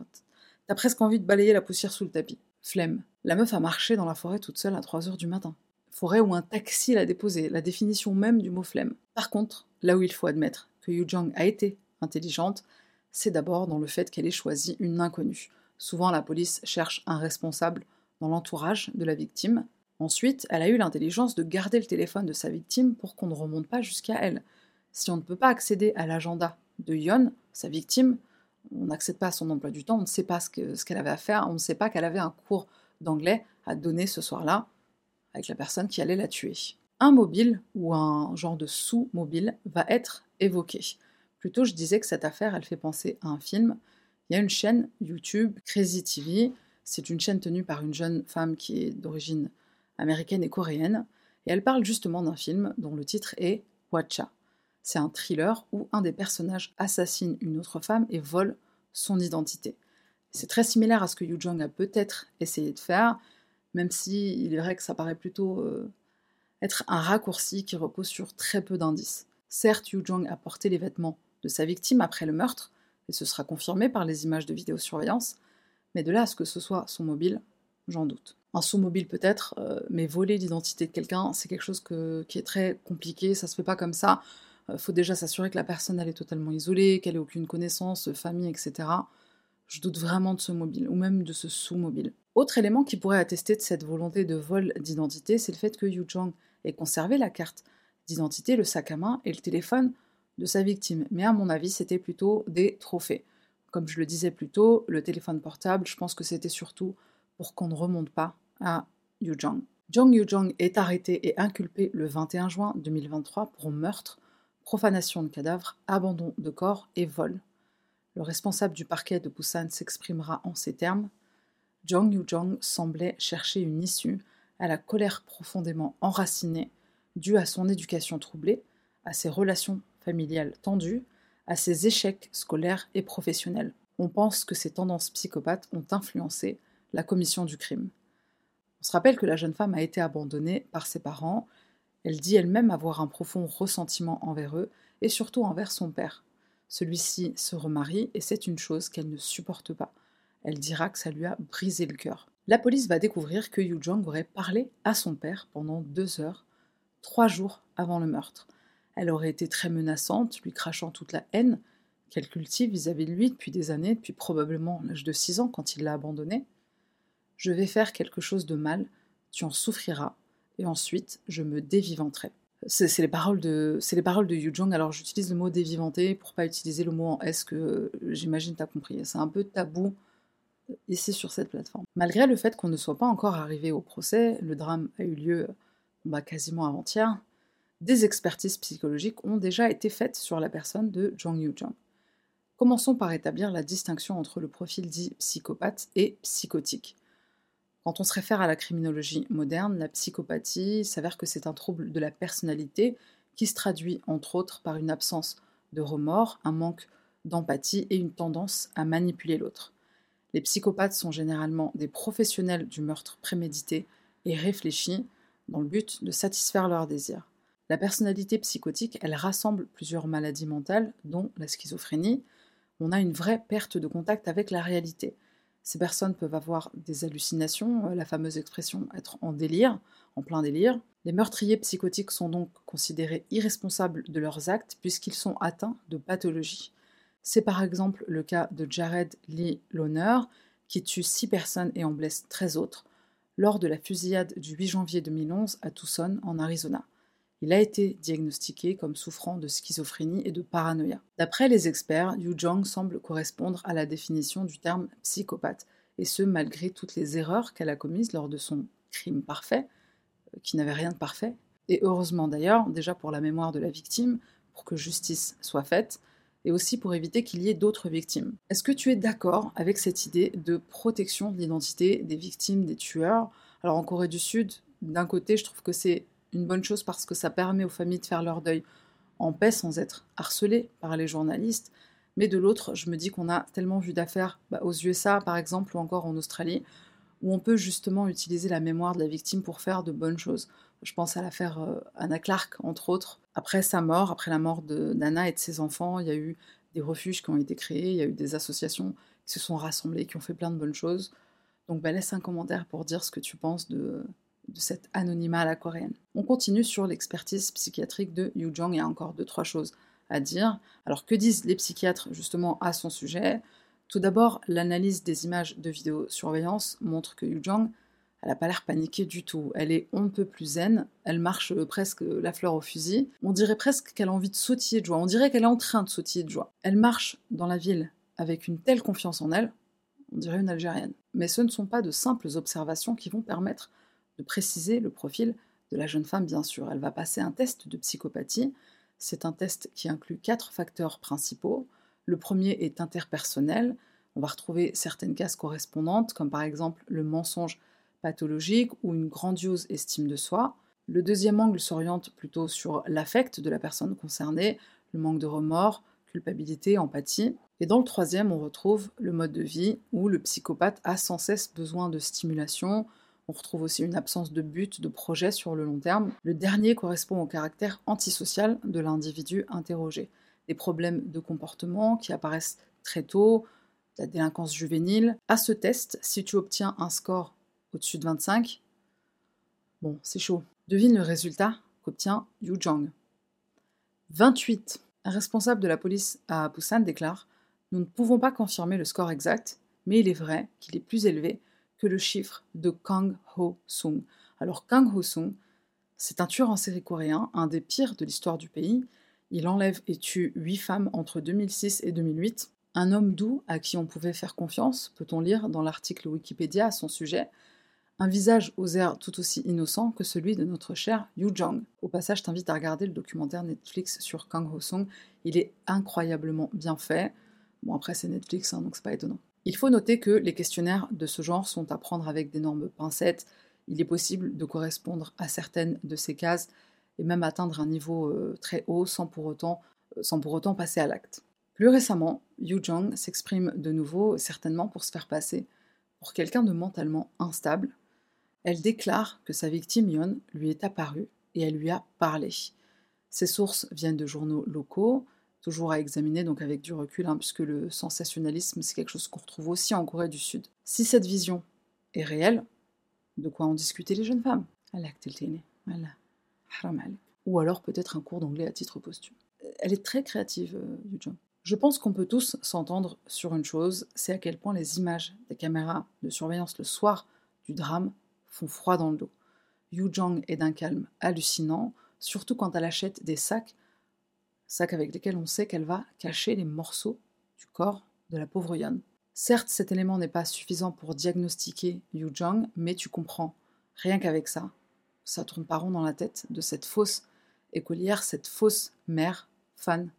t'as presque envie de balayer la poussière sous le tapis. Flemme. La meuf a marché dans la forêt toute seule à 3 heures du matin. Forêt où un taxi l'a déposée, la définition même du mot flemme. Par contre, là où il faut admettre que Yu a été intelligente, c'est d'abord dans le fait qu'elle ait choisi une inconnue. Souvent, la police cherche un responsable dans l'entourage de la victime, Ensuite, elle a eu l'intelligence de garder le téléphone de sa victime pour qu'on ne remonte pas jusqu'à elle. Si on ne peut pas accéder à l'agenda de Yon, sa victime, on n'accède pas à son emploi du temps, on ne sait pas ce qu'elle avait à faire, on ne sait pas qu'elle avait un cours d'anglais à donner ce soir-là avec la personne qui allait la tuer. Un mobile ou un genre de sous-mobile va être évoqué. Plutôt, je disais que cette affaire, elle fait penser à un film. Il y a une chaîne YouTube, Crazy TV. C'est une chaîne tenue par une jeune femme qui est d'origine américaine et coréenne, et elle parle justement d'un film dont le titre est Watcha. C'est un thriller où un des personnages assassine une autre femme et vole son identité. C'est très similaire à ce que Yu Jong a peut-être essayé de faire, même si il est vrai que ça paraît plutôt euh, être un raccourci qui repose sur très peu d'indices. Certes, Yu Jong a porté les vêtements de sa victime après le meurtre, et ce sera confirmé par les images de vidéosurveillance, mais de là à ce que ce soit son mobile, j'en doute un sous-mobile peut-être, euh, mais voler l'identité de quelqu'un, c'est quelque chose qui est très compliqué, ça se fait pas comme ça. Euh, faut déjà s'assurer que la personne est totalement isolée, qu'elle ait aucune connaissance, famille, etc. Je doute vraiment de ce mobile, ou même de ce sous-mobile. Autre élément qui pourrait attester de cette volonté de vol d'identité, c'est le fait que Yu Jong ait conservé la carte d'identité, le sac à main et le téléphone de sa victime. Mais à mon avis, c'était plutôt des trophées. Comme je le disais plus tôt, le téléphone portable, je pense que c'était surtout pour qu'on ne remonte pas à Yu. Jong Yu est arrêté et inculpé le 21 juin 2023 pour meurtre, profanation de cadavres, abandon de corps et vol. Le responsable du parquet de Busan s'exprimera en ces termes. Jong semblait chercher une issue à la colère profondément enracinée due à son éducation troublée, à ses relations familiales tendues, à ses échecs scolaires et professionnels. On pense que ces tendances psychopathes ont influencé la commission du crime. On se rappelle que la jeune femme a été abandonnée par ses parents. Elle dit elle-même avoir un profond ressentiment envers eux et surtout envers son père. Celui-ci se remarie et c'est une chose qu'elle ne supporte pas. Elle dira que ça lui a brisé le cœur. La police va découvrir que Yu Jong aurait parlé à son père pendant deux heures, trois jours avant le meurtre. Elle aurait été très menaçante, lui crachant toute la haine qu'elle cultive vis-à-vis -vis de lui depuis des années, depuis probablement l'âge de six ans quand il l'a abandonnée je vais faire quelque chose de mal, tu en souffriras, et ensuite je me dévivanterai. C'est les paroles de de Yu Jong. Alors j'utilise le mot dévivanter pour pas utiliser le mot en S que euh, j'imagine t'as compris. C'est un peu tabou euh, ici sur cette plateforme. Malgré le fait qu'on ne soit pas encore arrivé au procès, le drame a eu lieu bah, quasiment avant-hier. Des expertises psychologiques ont déjà été faites sur la personne de Jong Yu Jong. Commençons par établir la distinction entre le profil dit psychopathe et psychotique. Quand on se réfère à la criminologie moderne, la psychopathie s'avère que c'est un trouble de la personnalité qui se traduit entre autres par une absence de remords, un manque d'empathie et une tendance à manipuler l'autre. Les psychopathes sont généralement des professionnels du meurtre prémédité et réfléchi dans le but de satisfaire leurs désirs. La personnalité psychotique, elle rassemble plusieurs maladies mentales, dont la schizophrénie. On a une vraie perte de contact avec la réalité. Ces personnes peuvent avoir des hallucinations, la fameuse expression être en délire, en plein délire. Les meurtriers psychotiques sont donc considérés irresponsables de leurs actes puisqu'ils sont atteints de pathologies. C'est par exemple le cas de Jared Lee Loner, qui tue six personnes et en blesse 13 autres, lors de la fusillade du 8 janvier 2011 à Tucson, en Arizona. Il a été diagnostiqué comme souffrant de schizophrénie et de paranoïa. D'après les experts, Yu Jong semble correspondre à la définition du terme psychopathe, et ce malgré toutes les erreurs qu'elle a commises lors de son crime parfait, euh, qui n'avait rien de parfait. Et heureusement d'ailleurs, déjà pour la mémoire de la victime, pour que justice soit faite, et aussi pour éviter qu'il y ait d'autres victimes. Est-ce que tu es d'accord avec cette idée de protection de l'identité des victimes, des tueurs? Alors en Corée du Sud, d'un côté, je trouve que c'est une bonne chose parce que ça permet aux familles de faire leur deuil en paix sans être harcelées par les journalistes. Mais de l'autre, je me dis qu'on a tellement vu d'affaires bah, aux USA, par exemple, ou encore en Australie, où on peut justement utiliser la mémoire de la victime pour faire de bonnes choses. Je pense à l'affaire euh, Anna Clark, entre autres. Après sa mort, après la mort d'Anna et de ses enfants, il y a eu des refuges qui ont été créés, il y a eu des associations qui se sont rassemblées, qui ont fait plein de bonnes choses. Donc bah, laisse un commentaire pour dire ce que tu penses de, de cet anonymat à la coréenne. On continue sur l'expertise psychiatrique de Yu Jong. Il y a encore deux, trois choses à dire. Alors, que disent les psychiatres justement à son sujet? Tout d'abord, l'analyse des images de vidéosurveillance montre que Yu Jong, elle n'a pas l'air paniquée du tout. Elle est on ne peut plus zen. Elle marche presque la fleur au fusil. On dirait presque qu'elle a envie de sautiller de joie. On dirait qu'elle est en train de sautiller de joie. Elle marche dans la ville avec une telle confiance en elle. On dirait une Algérienne. Mais ce ne sont pas de simples observations qui vont permettre de préciser le profil de la jeune femme, bien sûr. Elle va passer un test de psychopathie. C'est un test qui inclut quatre facteurs principaux. Le premier est interpersonnel. On va retrouver certaines cases correspondantes, comme par exemple le mensonge pathologique ou une grandiose estime de soi. Le deuxième angle s'oriente plutôt sur l'affect de la personne concernée, le manque de remords, culpabilité, empathie. Et dans le troisième, on retrouve le mode de vie où le psychopathe a sans cesse besoin de stimulation, on retrouve aussi une absence de but, de projet sur le long terme. Le dernier correspond au caractère antisocial de l'individu interrogé. Des problèmes de comportement qui apparaissent très tôt, la délinquance juvénile. À ce test, si tu obtiens un score au-dessus de 25, bon, c'est chaud. Devine le résultat qu'obtient Yu Jong. 28. Un responsable de la police à Busan déclare Nous ne pouvons pas confirmer le score exact, mais il est vrai qu'il est plus élevé que le chiffre de Kang Ho-sung. Alors Kang Ho-sung, c'est un tueur en série coréen, un des pires de l'histoire du pays. Il enlève et tue huit femmes entre 2006 et 2008. Un homme doux à qui on pouvait faire confiance, peut-on lire dans l'article Wikipédia à son sujet. Un visage aux airs tout aussi innocent que celui de notre cher Yu Jong. Au passage, je t'invite à regarder le documentaire Netflix sur Kang Ho-sung. Il est incroyablement bien fait. Bon, après, c'est Netflix, hein, donc c'est pas étonnant. Il faut noter que les questionnaires de ce genre sont à prendre avec d'énormes pincettes. Il est possible de correspondre à certaines de ces cases et même atteindre un niveau euh, très haut sans pour autant, euh, sans pour autant passer à l'acte. Plus récemment, Yu Jong s'exprime de nouveau, certainement pour se faire passer pour quelqu'un de mentalement instable. Elle déclare que sa victime Yon lui est apparue et elle lui a parlé. Ses sources viennent de journaux locaux, toujours à examiner donc avec du recul, hein, puisque le sensationnalisme, c'est quelque chose qu'on retrouve aussi en Corée du Sud. Si cette vision est réelle, de quoi en discuter les jeunes femmes? Ou alors peut-être un cours d'anglais à titre posthume. Elle est très créative, euh, Je pense qu'on peut tous s'entendre sur une chose, c'est à quel point les images des caméras de surveillance le soir du drame font froid dans le dos. Yu Jong est d'un calme hallucinant, surtout quand elle achète des sacs sacs avec lesquels on sait qu'elle va cacher les morceaux du corps de la pauvre Yon. Certes, cet élément n'est pas suffisant pour diagnostiquer Yu Jong, mais tu comprends, rien qu'avec ça, ça tourne pas rond dans la tête de cette fausse écolière, cette fausse mère fan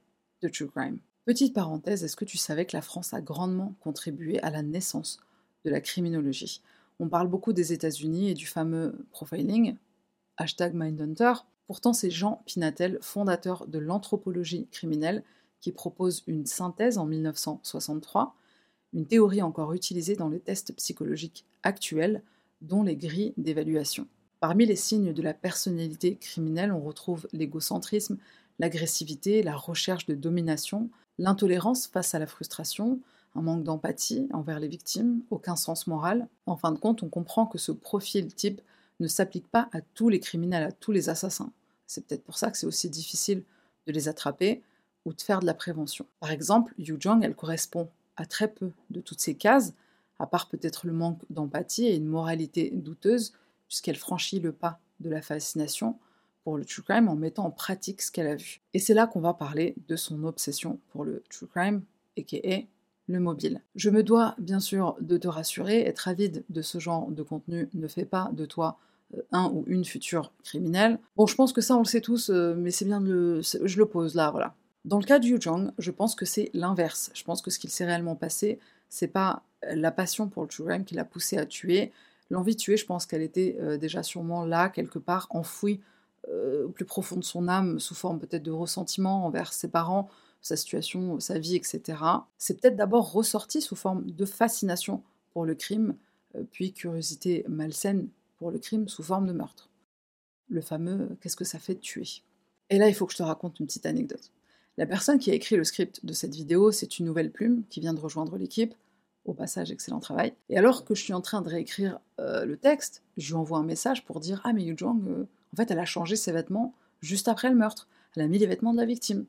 de True Crime. Petite parenthèse, est-ce que tu savais que la France a grandement contribué à la naissance de la criminologie? On parle beaucoup des États-Unis et du fameux profiling, hashtag Mindhunter, Pourtant, c'est Jean Pinatel, fondateur de l'anthropologie criminelle, qui propose une synthèse en 1963, une théorie encore utilisée dans les tests psychologiques actuels, dont les grilles d'évaluation. Parmi les signes de la personnalité criminelle, on retrouve l'égocentrisme, l'agressivité, la recherche de domination, l'intolérance face à la frustration, manque d'empathie envers les victimes, aucun sens moral. En fin de compte, on comprend que ce profil type ne s'applique pas à tous les criminels, à tous les assassins. C'est peut-être pour ça que c'est aussi difficile de les attraper ou de faire de la prévention. Par exemple, Yu Jong, elle correspond à très peu de toutes ces cases, à part peut-être le manque d'empathie et une moralité douteuse, puisqu'elle franchit le pas de la fascination pour le true crime en mettant en pratique ce qu'elle a vu. Et c'est là qu'on va parler de son obsession pour le true crime, et qui est le mobile. Je me dois bien sûr de te rassurer, être avide de ce genre de contenu ne fait pas de toi euh, un ou une future criminelle. Bon, je pense que ça on le sait tous, euh, mais c'est bien de le... Je le pose là, voilà. Dans le cas de Yu Jong, je pense que c'est l'inverse. Je pense que ce qu'il s'est réellement passé, c'est pas la passion pour le crime qui l'a poussé à tuer. L'envie de tuer, je pense qu'elle était euh, déjà sûrement là, quelque part, enfouie au plus profond de son âme, sous forme peut-être de ressentiment envers ses parents, sa situation, sa vie, etc. C'est peut-être d'abord ressorti sous forme de fascination pour le crime, euh, puis curiosité malsaine pour le crime sous forme de meurtre. Le fameux qu'est-ce que ça fait de tuer? Et là, il faut que je te raconte une petite anecdote. La personne qui a écrit le script de cette vidéo, c'est une nouvelle plume qui vient de rejoindre l'équipe. Au passage, excellent travail. Et alors que je suis en train de réécrire euh, le texte, je lui envoie un message pour dire Ah, mais Yu Jong, euh, en fait, elle a changé ses vêtements juste après le meurtre. Elle a mis les vêtements de la victime.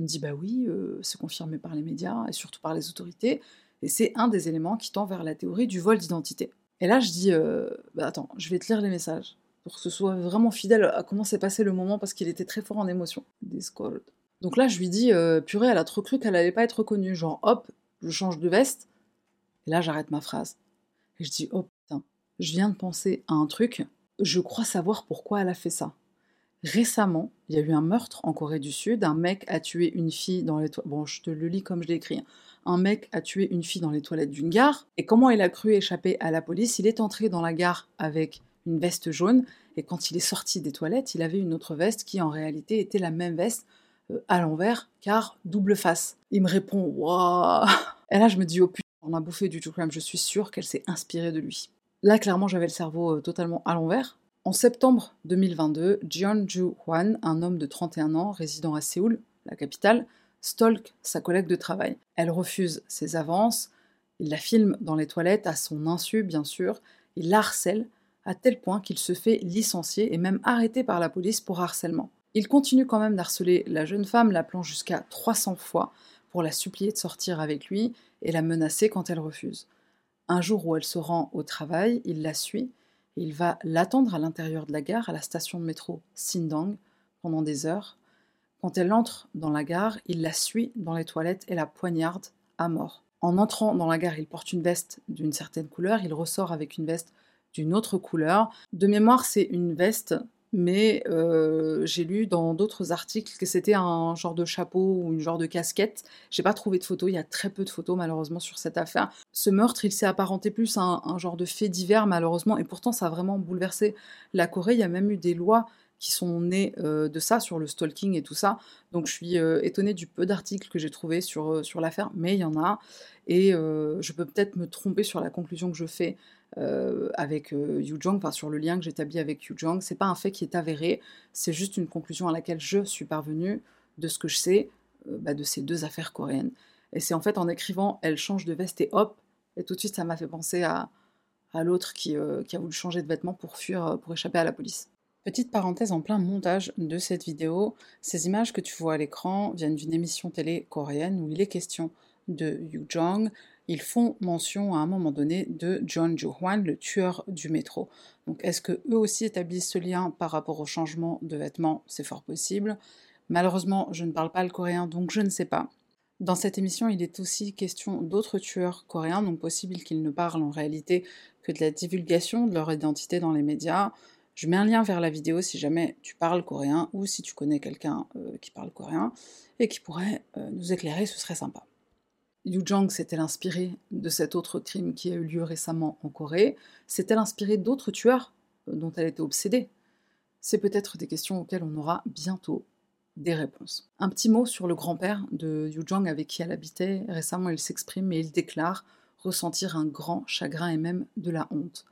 Il me dit bah oui, euh, c'est confirmé par les médias et surtout par les autorités, et c'est un des éléments qui tend vers la théorie du vol d'identité. Et là, je dis euh, bah attends, je vais te lire les messages pour que ce soit vraiment fidèle à comment s'est passé le moment parce qu'il était très fort en émotion. Discord. Donc là, je lui dis euh, purée, elle a trop cru qu'elle allait pas être reconnue. Genre hop, je change de veste. Et là, j'arrête ma phrase. Et je dis oh putain, je viens de penser à un truc. Je crois savoir pourquoi elle a fait ça. Récemment, il y a eu un meurtre en Corée du Sud. Un mec a tué une fille dans les toilettes. Bon, je te le lis comme je. Hein. Un mec a tué une fille dans les toilettes d'une gare. Et comment il a cru échapper à la police? Il est entré dans la gare avec une veste jaune. Et quand il est sorti des toilettes, il avait une autre veste qui en réalité était la même veste euh, à l'envers, car double face. Il me répond Waouh Et là, je me dis Oh putain, on a bouffé du true crime. Je suis sûre qu'elle s'est inspirée de lui. Là, clairement, j'avais le cerveau euh, totalement à l'envers. En septembre 2022, Jeon Ju Hwan, un homme de 31 ans résidant à Séoul, la capitale, stalk sa collègue de travail. Elle refuse ses avances, il la filme dans les toilettes à son insu bien sûr, il la harcèle à tel point qu'il se fait licencier et même arrêter par la police pour harcèlement. Il continue quand même d'harceler la jeune femme, l'appelant jusqu'à 300 fois pour la supplier de sortir avec lui et la menacer quand elle refuse. Un jour où elle se rend au travail, il la suit il va l'attendre à l'intérieur de la gare, à la station de métro Sindang, pendant des heures. Quand elle entre dans la gare, il la suit dans les toilettes et la poignarde à mort. En entrant dans la gare, il porte une veste d'une certaine couleur, il ressort avec une veste d'une autre couleur. De mémoire, c'est une veste mais j'ai lu dans d'autres articles que c'était un genre de chapeau ou une genre de casquette. J'ai pas trouvé de photos, il y a très peu de photos malheureusement sur cette affaire. Ce meurtre, il s'est apparenté plus à un, genre de fait divers malheureusement, et pourtant ça a vraiment bouleversé la Corée. Il y a même eu des lois qui sont nées de ça, sur le stalking et tout ça. Donc je suis étonnée du peu d'articles que j'ai trouvés sur, sur l'affaire, mais il y en a. Et je peux peut-être me tromper sur la conclusion que je fais avec euh, Yu Jong, enfin sur le lien que j'établis avec Yu Jong. C'est pas un fait qui est avéré, c'est juste une conclusion à laquelle je suis parvenue de ce que je sais euh, bah, de ces deux affaires coréennes. Et c'est en fait en écrivant Elle change de veste et hop, et tout de suite ça m'a fait penser à, l'autre qui, qui, a voulu changer de vêtements pour fuir, pour échapper à la police. Petite parenthèse en plein montage de cette vidéo, ces images que tu vois à l'écran viennent d'une émission télé coréenne où il est question de Yu Jong, ils font mention à un moment donné de John Joo-hwan, le tueur du métro. Donc est-ce que eux aussi établissent ce lien par rapport au changement de vêtements? C'est fort possible. Malheureusement, je ne parle pas le coréen, donc je ne sais pas. Dans cette émission, il est aussi question d'autres tueurs coréens, donc possible qu'ils ne parlent en réalité que de la divulgation de leur identité dans les médias. Je mets un lien vers la vidéo si jamais tu parles coréen ou si tu connais quelqu'un euh, qui parle coréen et qui pourrait euh, nous éclairer, ce serait sympa. Yu Jong s'est-elle inspirée de cet autre crime qui a eu lieu récemment en Corée S'est-elle inspirée d'autres tueurs euh, dont elle était obsédée? C'est peut-être des questions auxquelles on aura bientôt des réponses. Un petit mot sur le grand-père de Yu Jong avec qui elle habitait. Récemment, il s'exprime et il déclare ressentir un grand chagrin et même de la honte.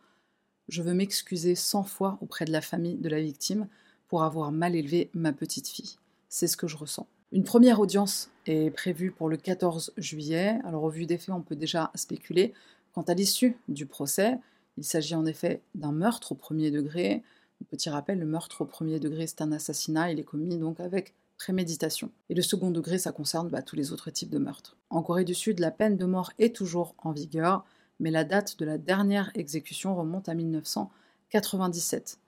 Je veux m'excuser cent fois auprès de la famille de la victime pour avoir mal élevé ma petite fille. C'est ce que je ressens. Une première audience est prévue pour le 14 juillet. Alors au vu des faits, on peut déjà spéculer. Quant à l'issue du procès, il s'agit en effet d'un meurtre au premier degré. Petit rappel, le meurtre au premier degré, c'est un assassinat. Il est commis donc avec préméditation. Et le second degré, ça concerne bah, tous les autres types de meurtres. En Corée du Sud, la peine de mort est toujours en vigueur, mais la date de la dernière exécution remonte à 1997.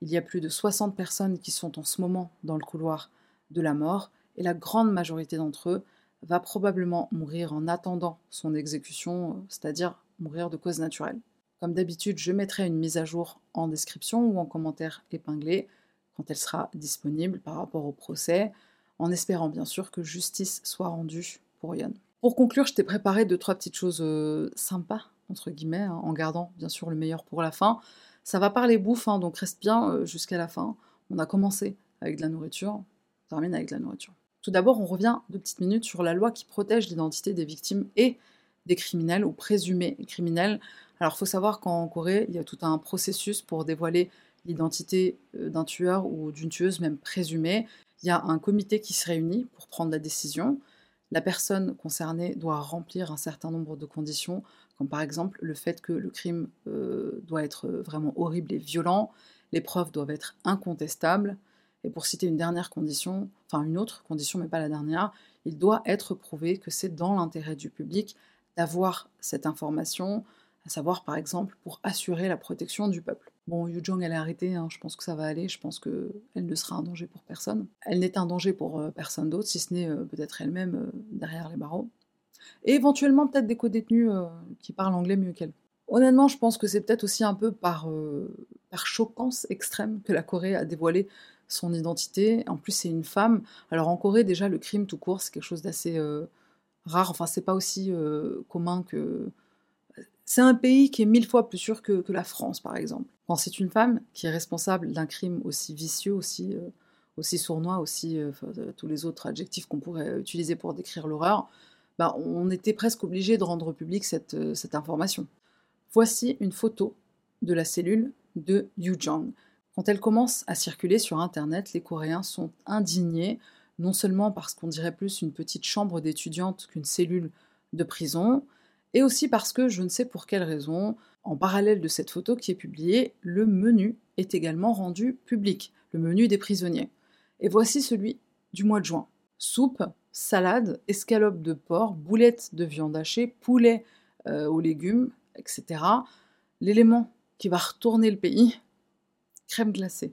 Il y a plus de 60 personnes qui sont en ce moment dans le couloir de la mort, et la grande majorité d'entre eux va probablement mourir en attendant son exécution, c'est-à-dire mourir de cause naturelle. Comme d'habitude, je mettrai une mise à jour en description ou en commentaire épinglé quand elle sera disponible par rapport au procès, en espérant bien sûr que justice soit rendue pour Yon. Pour conclure, je t'ai préparé deux, trois petites choses euh, sympas, entre guillemets, hein, en gardant bien sûr le meilleur pour la fin. Ça va parler bouffe, hein, donc reste bien euh, jusqu'à la fin. On a commencé avec de la nourriture, on termine avec de la nourriture. Tout d'abord, on revient deux petites minutes sur la loi qui protège l'identité des victimes et des criminels ou présumés criminels. Alors, il faut savoir qu'en Corée, il y a tout un processus pour dévoiler l'identité euh, d'un tueur ou d'une tueuse, même présumée. Il y a un comité qui se réunit pour prendre la décision. La personne concernée doit remplir un certain nombre de conditions, comme par exemple le fait que le crime euh, doit être vraiment horrible et violent, les preuves doivent être incontestables, et pour citer une dernière condition, enfin une autre condition mais pas la dernière, il doit être prouvé que c'est dans l'intérêt du public d'avoir cette information, à savoir par exemple pour assurer la protection du peuple. Bon, Yu Jong, elle est arrêtée, hein, je pense que ça va aller, je pense qu'elle ne sera un danger pour personne. Elle n'est un danger pour euh, personne d'autre, si ce n'est euh, peut-être elle-même euh, derrière les barreaux. Et éventuellement peut-être des co-détenus qui parlent anglais mieux qu'elle. Honnêtement, je pense que c'est peut-être aussi un peu par, par choquance extrême que la Corée a dévoilé son identité. En plus, c'est une femme. Alors en Corée, déjà, le crime tout court, c'est quelque chose d'assez rare. Enfin, c'est pas aussi commun que c'est un pays qui est mille fois plus sûr que, la France, par exemple. Quand c'est une femme qui est responsable d'un crime aussi vicieux, aussi, euh, aussi sournois, aussi euh, tous les autres adjectifs qu'on pourrait utiliser pour décrire l'horreur, bah, on était presque obligé de rendre public cette, euh, information. Voici une photo de la cellule de Yu. Quand elle commence à circuler sur Internet, les Coréens sont indignés, non seulement parce qu'on dirait plus une petite chambre d'étudiante qu'une cellule de prison, et aussi parce que je ne sais pour quelle raison, en parallèle de cette photo qui est publiée, le menu est également rendu public, le menu des prisonniers. Et voici celui du mois de juin. Soupe, salade, escalope de porc, boulettes de viande hachée, poulet euh, aux légumes, etc. L'élément qui va retourner le pays, crème glacée.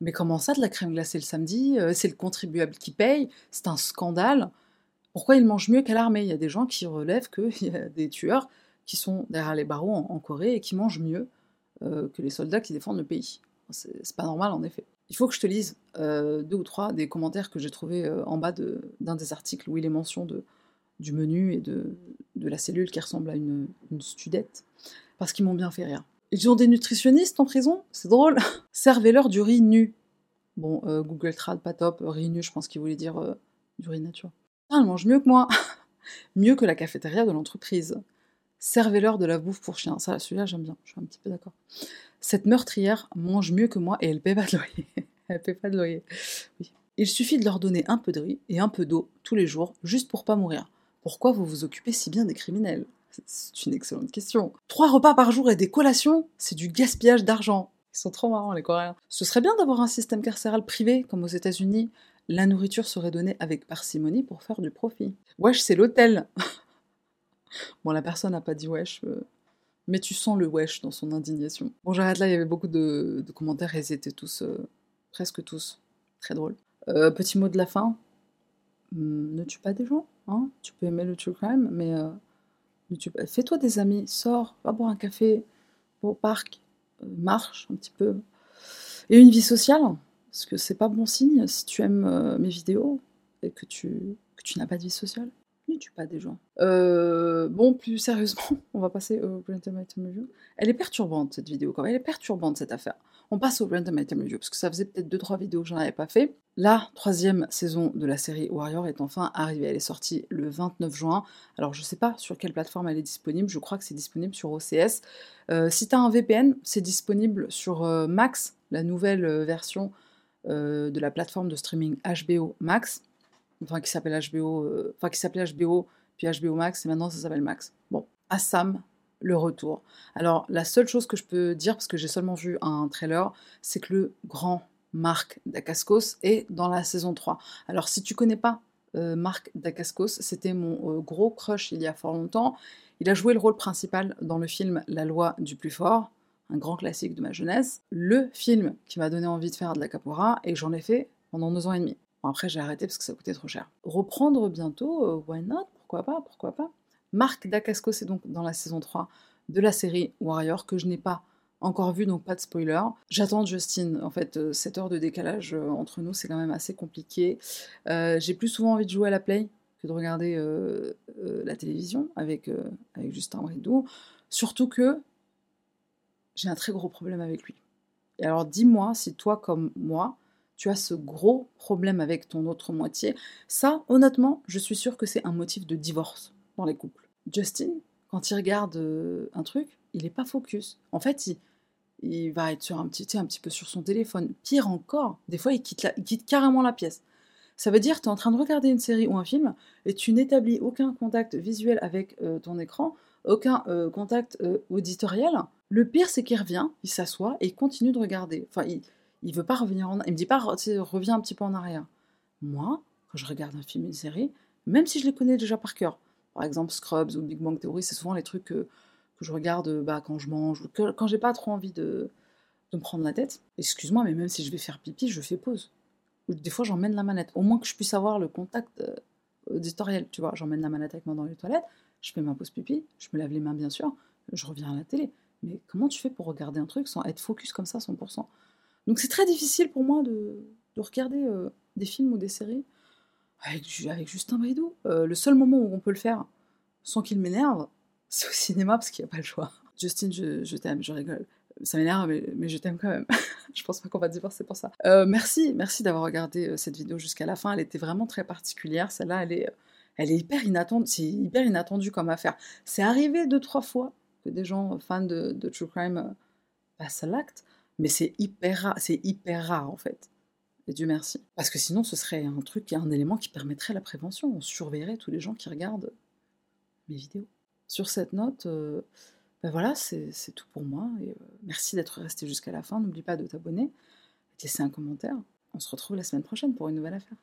Mais comment ça, de la crème glacée le samedi? Euh, C'est le contribuable qui paye, c'est un scandale. Pourquoi ils mangent mieux qu'à l'armée? Il y a des gens qui relèvent qu'il <laughs> y a des tueurs qui sont derrière les barreaux en, Corée et qui mangent mieux euh, que les soldats qui défendent le pays. C'est pas normal en effet. Il faut que je te lise euh, deux ou trois des commentaires que j'ai trouvés en bas d'un des articles où il est mention de, du menu et de, de la cellule qui ressemble à une, studette, parce qu'ils m'ont bien fait rire. Ils ont des nutritionnistes en prison C'est drôle. <laughs> Servez-leur du riz nu. Bon, euh, Google Trad, pas top. Riz nu, je pense qu'il voulait dire euh, du riz nature. Ah, elle mange mieux que moi. <laughs> mieux que la cafétéria de l'entreprise. Servez-leur de la bouffe pour chien. Ça, celui-là, j'aime bien. Je suis un petit peu d'accord. Cette meurtrière mange mieux que moi et elle paie pas de loyer. <laughs> elle paie pas de loyer. Il suffit de leur donner un peu de riz et un peu d'eau tous les jours, juste pour pas mourir. Pourquoi vous vous occupez si bien des criminels? C'est une excellente question. Trois repas par jour et des collations, c'est du gaspillage d'argent. Ils sont trop marrants, les Coréens. Ce serait bien d'avoir un système carcéral privé, comme aux États-Unis. La nourriture serait donnée avec parcimonie pour faire du profit. Wesh, c'est l'hôtel <laughs> Bon, la personne n'a pas dit wesh, euh, mais tu sens le wesh dans son indignation. Bon, j'arrête là, il y avait beaucoup de, commentaires et ils étaient tous, euh, presque tous, très drôles. Euh, petit mot de la fin. Hmm, ne tue pas des gens, hein Tu peux aimer le true crime, mais Fais-toi des amis, sors, va boire un café, va au parc, euh, marche un petit peu. Et une vie sociale, parce que c'est pas bon signe si tu aimes euh, mes vidéos et que tu n'as pas de vie sociale. Ne tue pas des gens. Bon, plus sérieusement, <laughs> on va passer au Random Item Review. Elle est perturbante cette vidéo quand même, elle est perturbante cette affaire. On passe au Random Item Review parce que ça faisait peut-être 2-3 vidéos que j'en avais pas fait. La troisième saison de la série Warrior est enfin arrivée. Elle est sortie le 29 juin. Alors je sais pas sur quelle plateforme elle est disponible, je crois que c'est disponible sur OCS. Euh, si tu as un VPN, c'est disponible sur euh, Max, la nouvelle euh, version de la plateforme de streaming HBO Max enfin qui s'appelle HBO, enfin qui s'appelait HBO, puis HBO Max, et maintenant ça s'appelle Max. Bon, Assam, le retour. Alors la seule chose que je peux dire, parce que j'ai seulement vu un trailer, c'est que le grand Marc Dacascos est dans la saison 3. Alors si tu connais pas Marc Dacascos, c'était mon gros crush il y a fort longtemps. Il a joué le rôle principal dans le film La loi du plus fort, un grand classique de ma jeunesse. Le film qui m'a donné envie de faire de la capoeira, et j'en ai fait pendant deux ans et demi après, j'ai arrêté parce que ça coûtait trop cher. Reprendre bientôt, euh, why not? Pourquoi pas Pourquoi pas? Marc Dacascos est donc dans la saison 3 de la série Warrior que je n'ai pas encore vu, donc pas de spoiler. J'attends Justin. En fait, 7 euh, heures de décalage euh, entre nous, c'est quand même assez compliqué. j'ai plus souvent envie de jouer à la play que de regarder la télévision avec, avec Justin Bridou. Surtout que j'ai un très gros problème avec lui. Et alors dis-moi si toi comme moi, tu as ce gros problème avec ton autre moitié, ça, honnêtement, je suis sûre que c'est un motif de divorce dans les couples. Justin, quand il regarde euh, un truc, il n'est pas focus. En fait, il, va être sur un petit, un petit peu sur son téléphone. Pire encore, des fois, il quitte, il quitte carrément la pièce. Ça veut dire que tu es en train de regarder une série ou un film et tu n'établis aucun contact visuel avec euh, ton écran, aucun euh, contact auditorial. Le pire, c'est qu'il revient, il s'assoit et il continue de regarder. Enfin, il, il veut pas revenir en... Il me dit pas, reviens un petit peu en arrière. Moi, quand je regarde un film, une série, même si je les connais déjà par cœur, par exemple Scrubs ou Big Bang Theory, c'est souvent les trucs que, je regarde bah, quand je mange, ou quand j'ai pas trop envie de, me prendre la tête. Excuse-moi, mais même si je vais faire pipi, je fais pause. des fois, j'emmène la manette. Au moins que je puisse avoir le contact euh, auditoriel, tu vois. J'emmène la manette avec moi dans les toilettes, je fais ma pause pipi, je me lave les mains, bien sûr, je reviens à la télé. Mais comment tu fais pour regarder un truc sans être focus comme ça 100% donc c'est très difficile pour moi de, regarder euh, des films ou des séries avec, Justin Bridou. Euh, le seul moment où on peut le faire sans qu'il m'énerve, <laughs> c'est au cinéma parce qu'il n'y a pas le choix. Justin, je, t'aime, je rigole. Ça m'énerve, mais, je t'aime quand même. <laughs> je pense pas qu'on va divorcer pour ça. Euh, merci, merci d'avoir regardé cette vidéo jusqu'à la fin. Elle était vraiment très particulière. Celle-là, elle est, elle est hyper inattendue. C'est hyper inattendu comme affaire. C'est arrivé deux, trois fois que des gens fans de, de True Crime passent à l'acte. Mais c'est hyper rare, c'est hyper rare en fait. Et Dieu merci. Parce que sinon, ce serait un truc, un élément qui permettrait la prévention. On surveillerait tous les gens qui regardent mes vidéos. Sur cette note, euh, ben voilà, c'est tout pour moi. Euh, merci d'être resté jusqu'à la fin. N'oublie pas de t'abonner de laisser un commentaire. On se retrouve la semaine prochaine pour une nouvelle affaire.